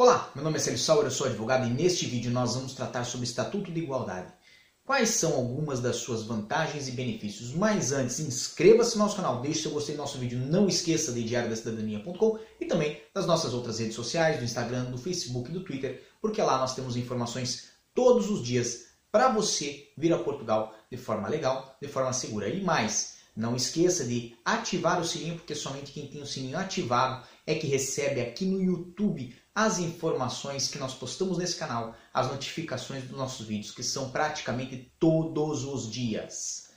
Olá, meu nome é Celso Sauer, eu sou advogado e neste vídeo nós vamos tratar sobre o Estatuto de Igualdade. Quais são algumas das suas vantagens e benefícios? Mas antes, inscreva-se no nosso canal, deixe seu gostei do nosso vídeo, não esqueça de diariodacidadania.com e também das nossas outras redes sociais, do Instagram, do Facebook e do Twitter, porque lá nós temos informações todos os dias para você vir a Portugal de forma legal, de forma segura. E mais, não esqueça de ativar o sininho, porque somente quem tem o sininho ativado é que recebe aqui no YouTube as informações que nós postamos nesse canal, as notificações dos nossos vídeos, que são praticamente todos os dias.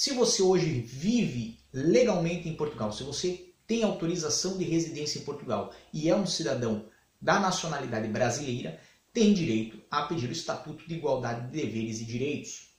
Se você hoje vive legalmente em Portugal, se você tem autorização de residência em Portugal e é um cidadão da nacionalidade brasileira, tem direito a pedir o Estatuto de Igualdade de Deveres e Direitos.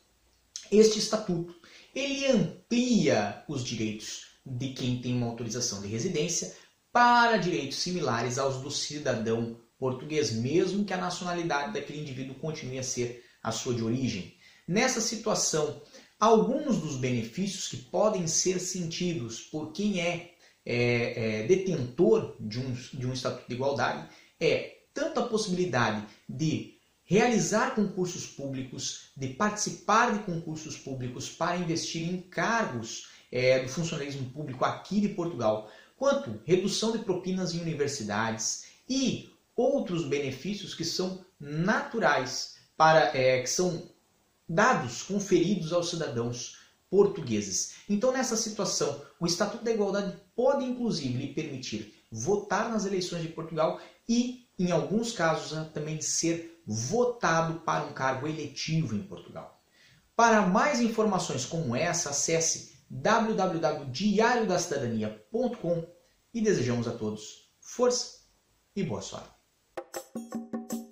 Este estatuto, ele amplia os direitos de quem tem uma autorização de residência para direitos similares aos do cidadão português, mesmo que a nacionalidade daquele indivíduo continue a ser a sua de origem. Nessa situação, alguns dos benefícios que podem ser sentidos por quem é, é, é detentor de um, de um estatuto de igualdade é tanto a possibilidade de realizar concursos públicos, de participar de concursos públicos para investir em cargos é, do funcionalismo público aqui de Portugal, quanto redução de propinas em universidades e outros benefícios que são naturais para é, que são dados conferidos aos cidadãos portugueses. Então, nessa situação, o Estatuto da Igualdade pode inclusive lhe permitir votar nas eleições de Portugal e, em alguns casos, também ser votado para um cargo eletivo em Portugal. Para mais informações como essa, acesse www.diariodacidadania.com e desejamos a todos força e boa sorte.